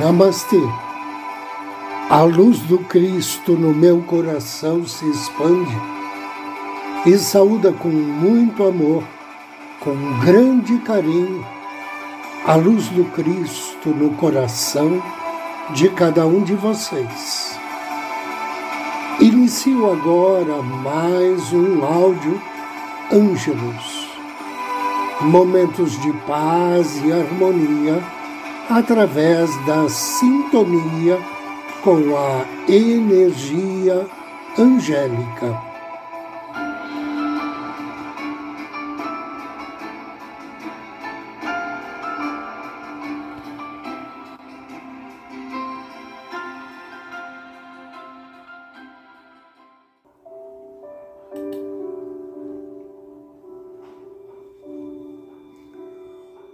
Namastê. A luz do Cristo no meu coração se expande e saúda com muito amor, com grande carinho, a luz do Cristo no coração de cada um de vocês. Inicio agora mais um áudio Ângelos, momentos de paz e harmonia através da sintonia com a energia angélica.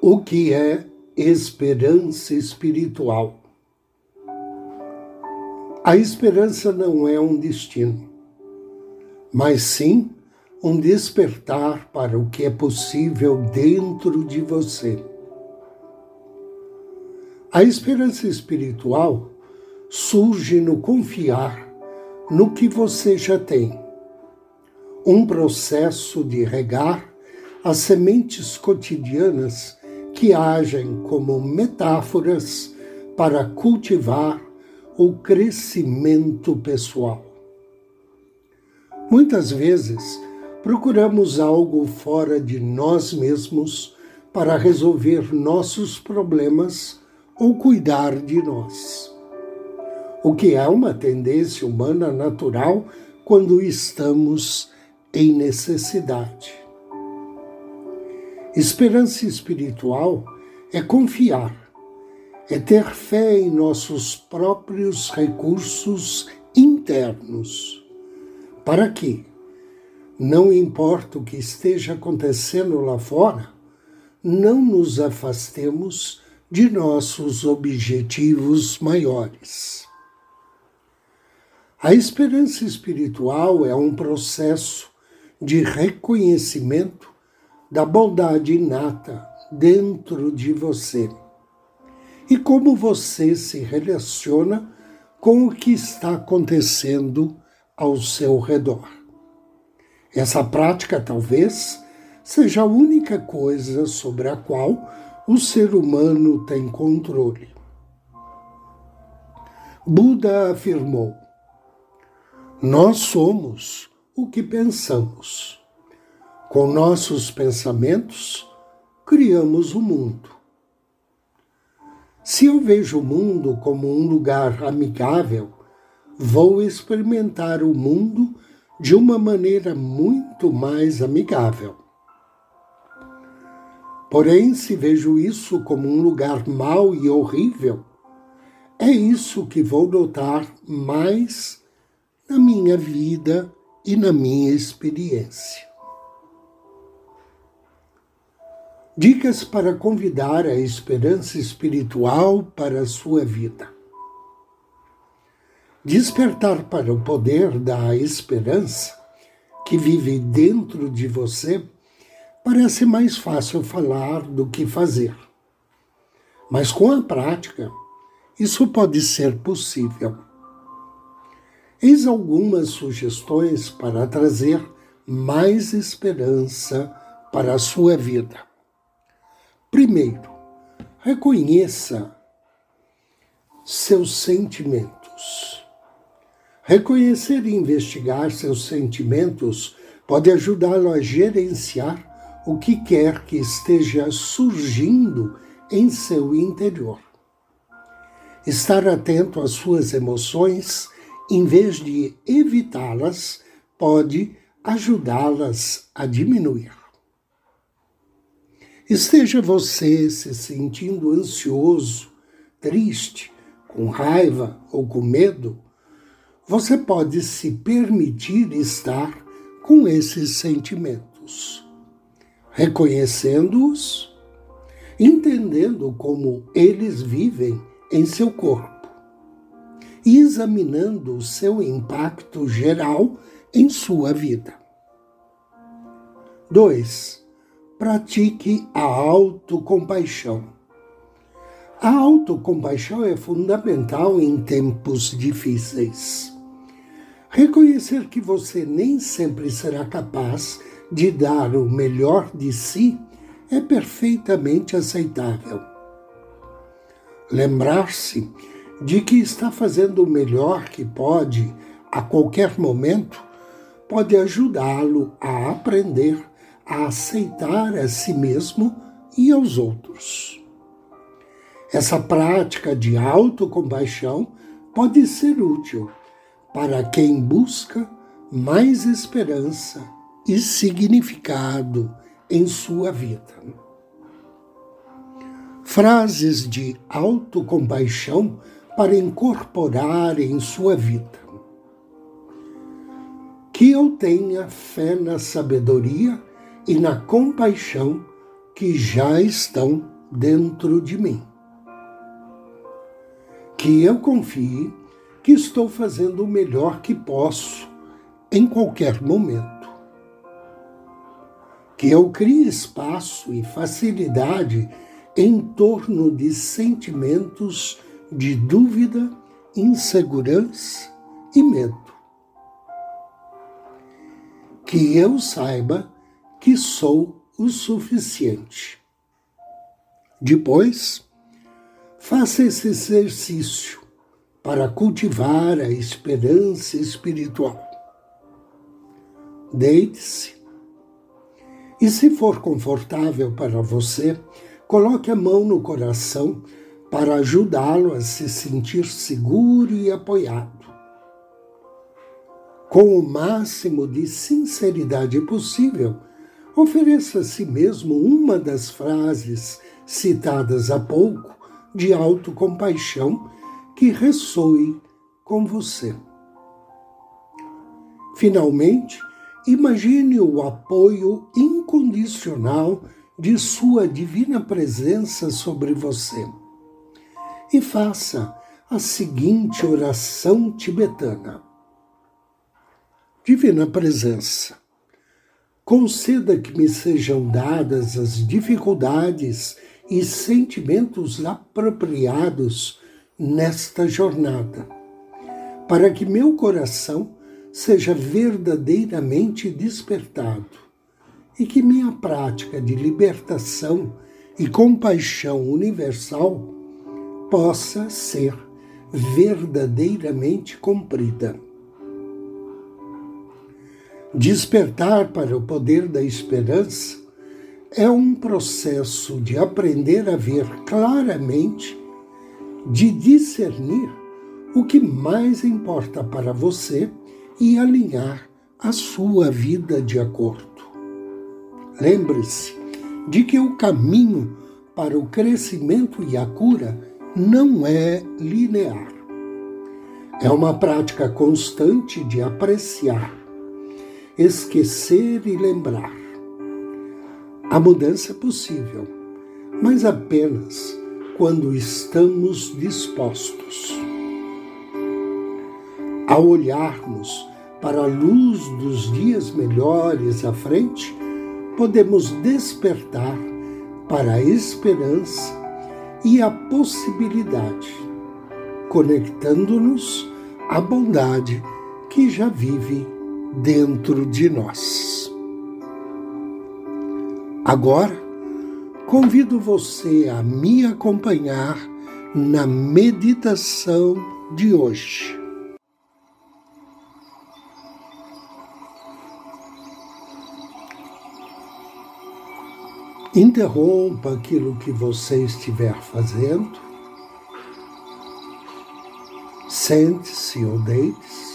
O que é esperança espiritual. A esperança não é um destino, mas sim um despertar para o que é possível dentro de você. A esperança espiritual surge no confiar no que você já tem. Um processo de regar as sementes cotidianas que agem como metáforas para cultivar o crescimento pessoal. Muitas vezes procuramos algo fora de nós mesmos para resolver nossos problemas ou cuidar de nós. O que é uma tendência humana natural quando estamos em necessidade. Esperança espiritual é confiar, é ter fé em nossos próprios recursos internos. Para que, não importa o que esteja acontecendo lá fora, não nos afastemos de nossos objetivos maiores. A esperança espiritual é um processo de reconhecimento da bondade inata dentro de você e como você se relaciona com o que está acontecendo ao seu redor. Essa prática talvez seja a única coisa sobre a qual o ser humano tem controle. Buda afirmou: Nós somos o que pensamos. Com nossos pensamentos, criamos o mundo. Se eu vejo o mundo como um lugar amigável, vou experimentar o mundo de uma maneira muito mais amigável. Porém, se vejo isso como um lugar mau e horrível, é isso que vou notar mais na minha vida e na minha experiência. Dicas para convidar a esperança espiritual para a sua vida. Despertar para o poder da esperança que vive dentro de você parece mais fácil falar do que fazer. Mas com a prática, isso pode ser possível. Eis algumas sugestões para trazer mais esperança para a sua vida. Primeiro, reconheça seus sentimentos. Reconhecer e investigar seus sentimentos pode ajudá-lo a gerenciar o que quer que esteja surgindo em seu interior. Estar atento às suas emoções, em vez de evitá-las, pode ajudá-las a diminuir. Esteja você se sentindo ansioso, triste, com raiva ou com medo, você pode se permitir estar com esses sentimentos, reconhecendo-os, entendendo como eles vivem em seu corpo e examinando o seu impacto geral em sua vida. 2 pratique a autocompaixão. A autocompaixão é fundamental em tempos difíceis. Reconhecer que você nem sempre será capaz de dar o melhor de si é perfeitamente aceitável. Lembrar-se de que está fazendo o melhor que pode a qualquer momento pode ajudá-lo a aprender a aceitar a si mesmo e aos outros. Essa prática de autocompaixão pode ser útil para quem busca mais esperança e significado em sua vida. Frases de autocompaixão para incorporar em sua vida. Que eu tenha fé na sabedoria e na compaixão que já estão dentro de mim. Que eu confie que estou fazendo o melhor que posso em qualquer momento que eu crie espaço e facilidade em torno de sentimentos de dúvida, insegurança e medo. Que eu saiba que sou o suficiente. Depois, faça esse exercício para cultivar a esperança espiritual. Deite-se e se for confortável para você, coloque a mão no coração para ajudá-lo a se sentir seguro e apoiado. Com o máximo de sinceridade possível, ofereça a si mesmo uma das frases citadas há pouco de autocompaixão que ressoe com você. Finalmente, Imagine o apoio incondicional de Sua Divina Presença sobre você. E faça a seguinte oração tibetana: Divina Presença, conceda que me sejam dadas as dificuldades e sentimentos apropriados nesta jornada, para que meu coração seja verdadeiramente despertado e que minha prática de libertação e compaixão universal possa ser verdadeiramente cumprida. Despertar para o poder da esperança é um processo de aprender a ver claramente, de discernir o que mais importa para você e alinhar a sua vida de acordo. Lembre-se de que o caminho para o crescimento e a cura não é linear. É uma prática constante de apreciar, esquecer e lembrar. A mudança é possível, mas apenas quando estamos dispostos. Ao olharmos para a luz dos dias melhores à frente, podemos despertar para a esperança e a possibilidade, conectando-nos à bondade que já vive dentro de nós. Agora, convido você a me acompanhar na meditação de hoje. Interrompa aquilo que você estiver fazendo. Sente-se ou deite-se.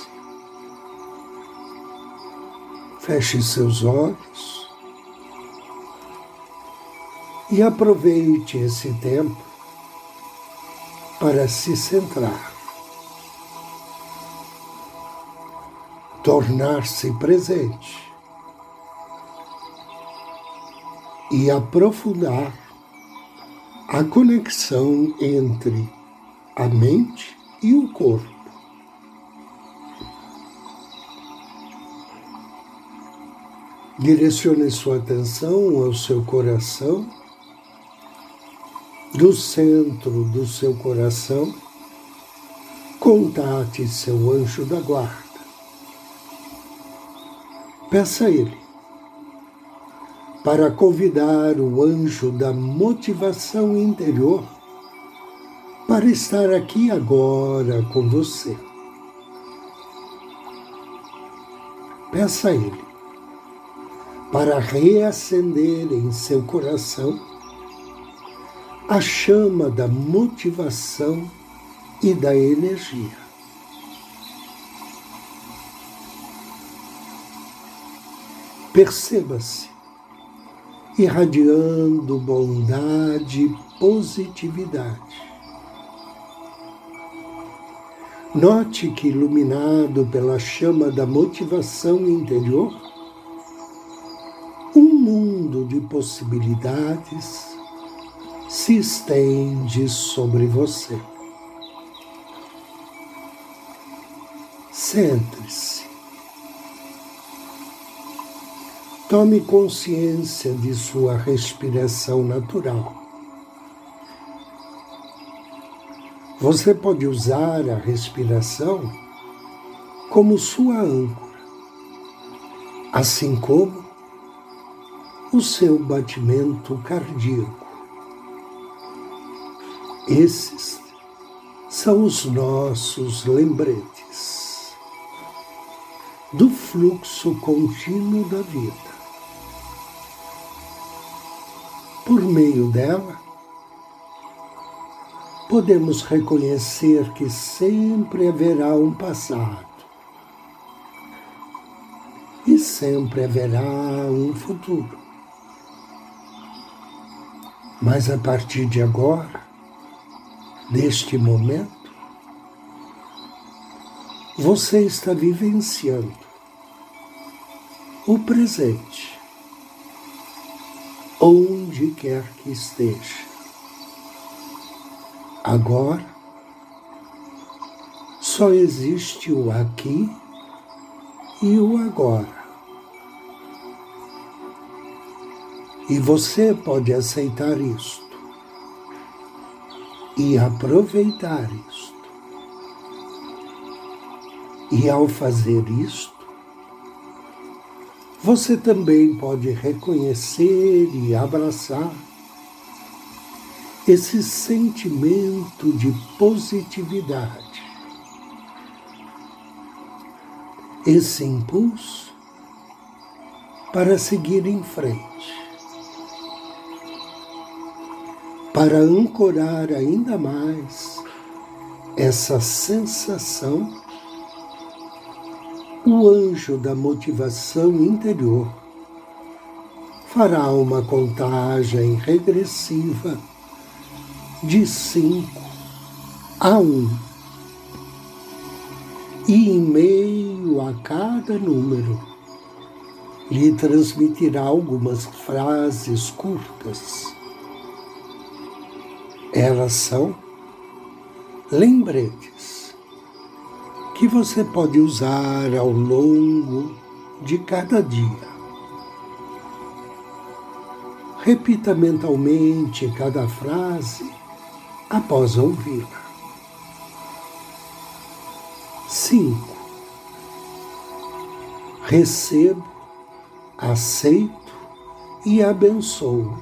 Feche seus olhos e aproveite esse tempo para se centrar, tornar-se presente. e aprofundar a conexão entre a mente e o corpo. Direcione sua atenção ao seu coração, do centro do seu coração, contate seu anjo da guarda. Peça a ele para convidar o anjo da motivação interior para estar aqui agora com você. Peça a ele para reacender em seu coração a chama da motivação e da energia. Perceba-se irradiando bondade e positividade. Note que, iluminado pela chama da motivação interior, possibilidades se estende sobre você. Centre-se. Tome consciência de sua respiração natural. Você pode usar a respiração como sua âncora, assim como o seu batimento cardíaco. Esses são os nossos lembretes do fluxo contínuo da vida. Por meio dela, podemos reconhecer que sempre haverá um passado e sempre haverá um futuro. Mas a partir de agora, neste momento, você está vivenciando o presente onde quer que esteja. Agora, só existe o aqui e o agora. E você pode aceitar isto e aproveitar isto. E ao fazer isto, você também pode reconhecer e abraçar esse sentimento de positividade, esse impulso para seguir em frente, para ancorar ainda mais essa sensação o anjo da motivação interior fará uma contagem regressiva de cinco a um. E em meio a cada número, lhe transmitirá algumas frases curtas. Elas são lembretes que você pode usar ao longo de cada dia. Repita mentalmente cada frase após ouvi-la. 5. Recebo, aceito e abençoo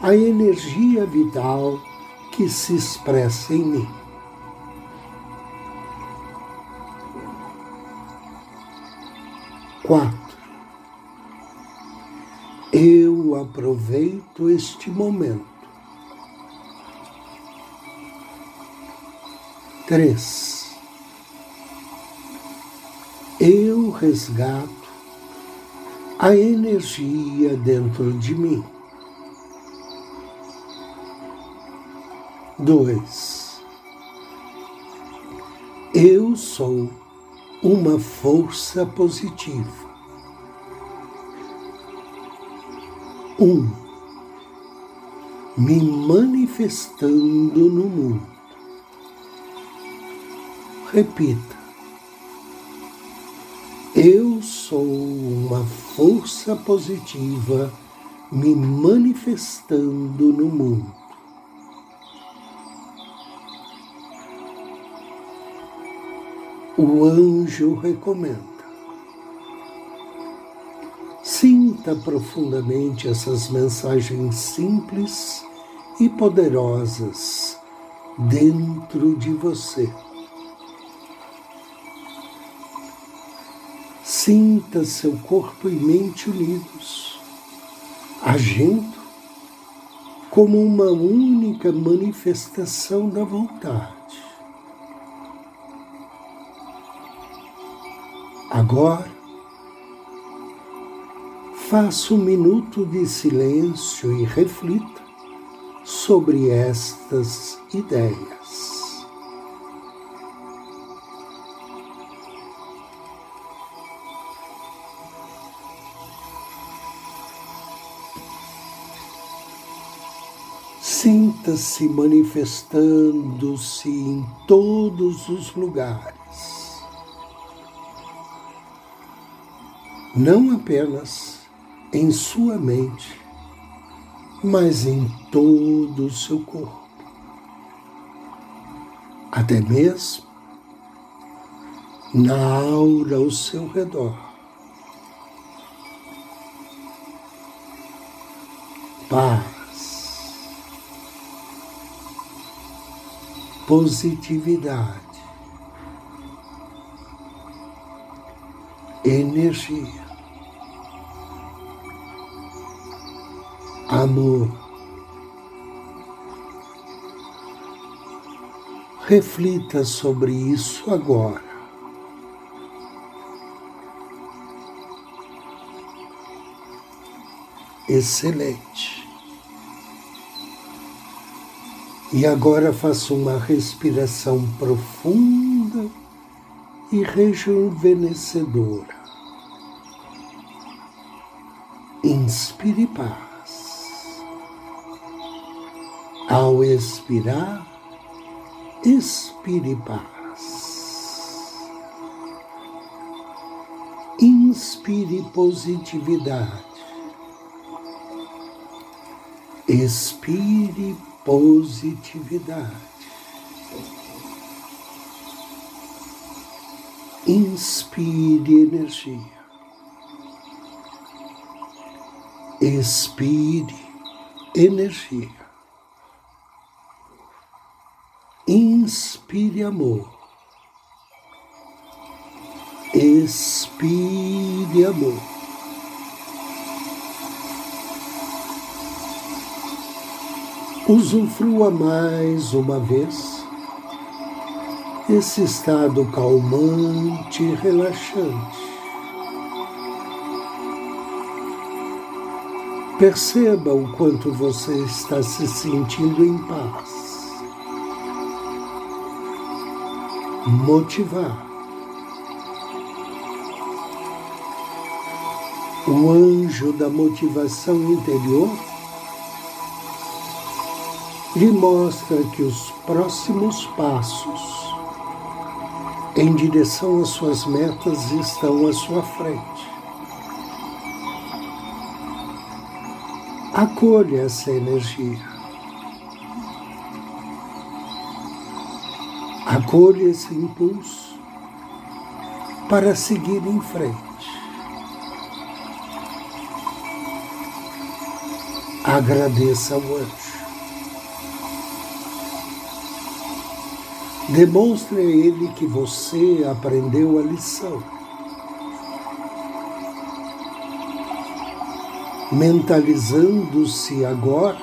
a energia vital que se expressa em mim. Quatro, eu aproveito este momento. Três, eu resgato a energia dentro de mim. Dois, eu sou uma força positiva. Um, me manifestando no mundo. Repita. Eu sou uma força positiva me manifestando no mundo. O anjo recomenda. Sinta profundamente essas mensagens simples e poderosas dentro de você. Sinta seu corpo e mente unidos, agindo como uma única manifestação da vontade. Agora, faça um minuto de silêncio e reflita sobre estas ideias. Sinta-se manifestando-se em todos os lugares não apenas em sua mente, mas em todo o seu corpo, até mesmo na aura ao seu redor. Paz, positividade, energia. amor. Reflita sobre isso agora. Excelente. E agora faça uma respiração profunda e rejuvenescedora. Inspire paz. Ao expirar, expire paz. Inspire positividade. Expire positividade. Inspire energia. Expire energia. Inspire amor. Expire amor. Usufrua mais uma vez esse estado calmante e relaxante. Perceba o quanto você está se sentindo em paz. motivar. O anjo da motivação interior lhe mostra que os próximos passos em direção às suas metas estão à sua frente. Acolha essa energia. Acolha esse impulso para seguir em frente. Agradeça ao anjo. Demonstre a ele que você aprendeu a lição. Mentalizando-se agora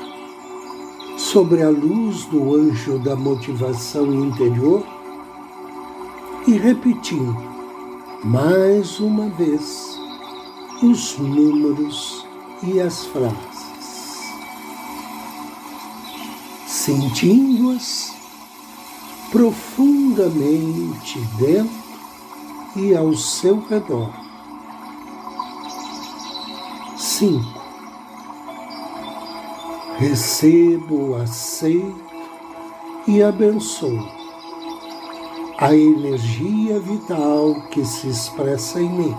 sobre a luz do anjo da motivação interior e repetindo mais uma vez os números e as frases, sentindo-as profundamente dentro e ao seu redor. Cinco recebo, aceito e abençoo a energia vital que se expressa em mim.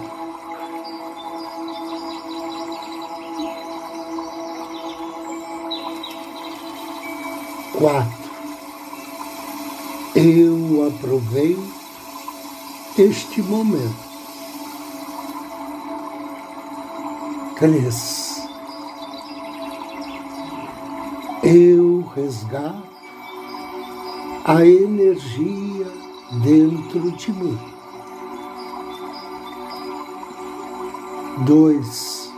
Quatro. Eu aproveito, este momento. Três. Eu resgato a energia dentro de mim. Dois.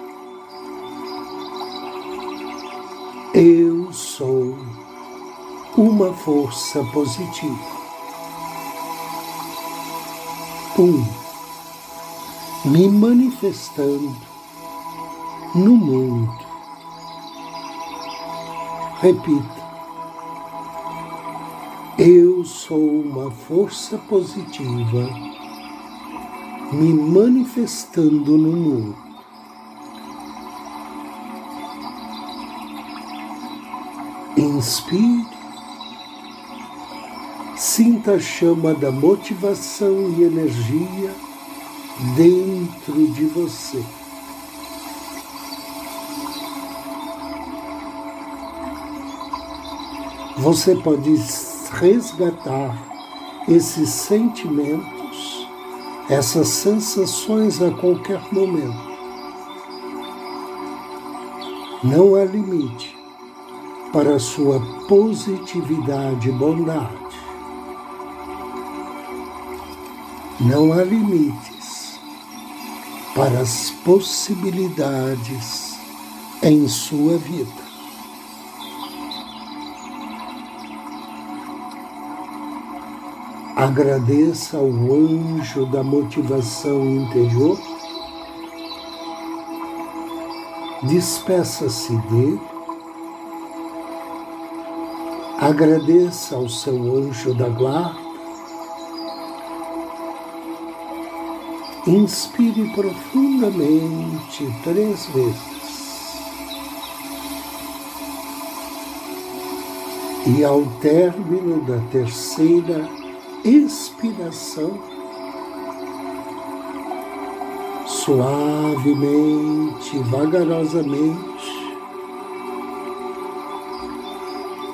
Força positiva. Um. Me manifestando no mundo. Repita. Eu sou uma força positiva me manifestando no mundo. Inspire, sinta a chama da motivação e energia dentro de você. Você pode resgatar esses sentimentos, essas sensações a qualquer momento. Não há limite para a sua positividade e bondade. Não há limites para as possibilidades em sua vida. Agradeça ao anjo da motivação interior. Despeça-se dele. Agradeça ao seu anjo da guarda. Inspire profundamente três vezes. E ao término da terceira inspiração, suavemente, vagarosamente,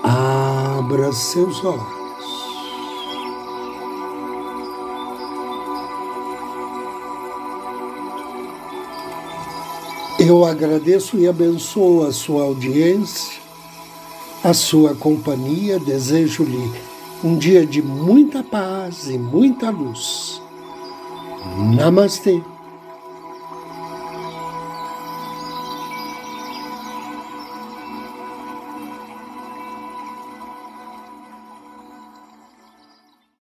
abra seus olhos. Eu agradeço e abençoo a sua audiência, a sua companhia, desejo-lhe um dia de muita paz e muita luz. Namastê.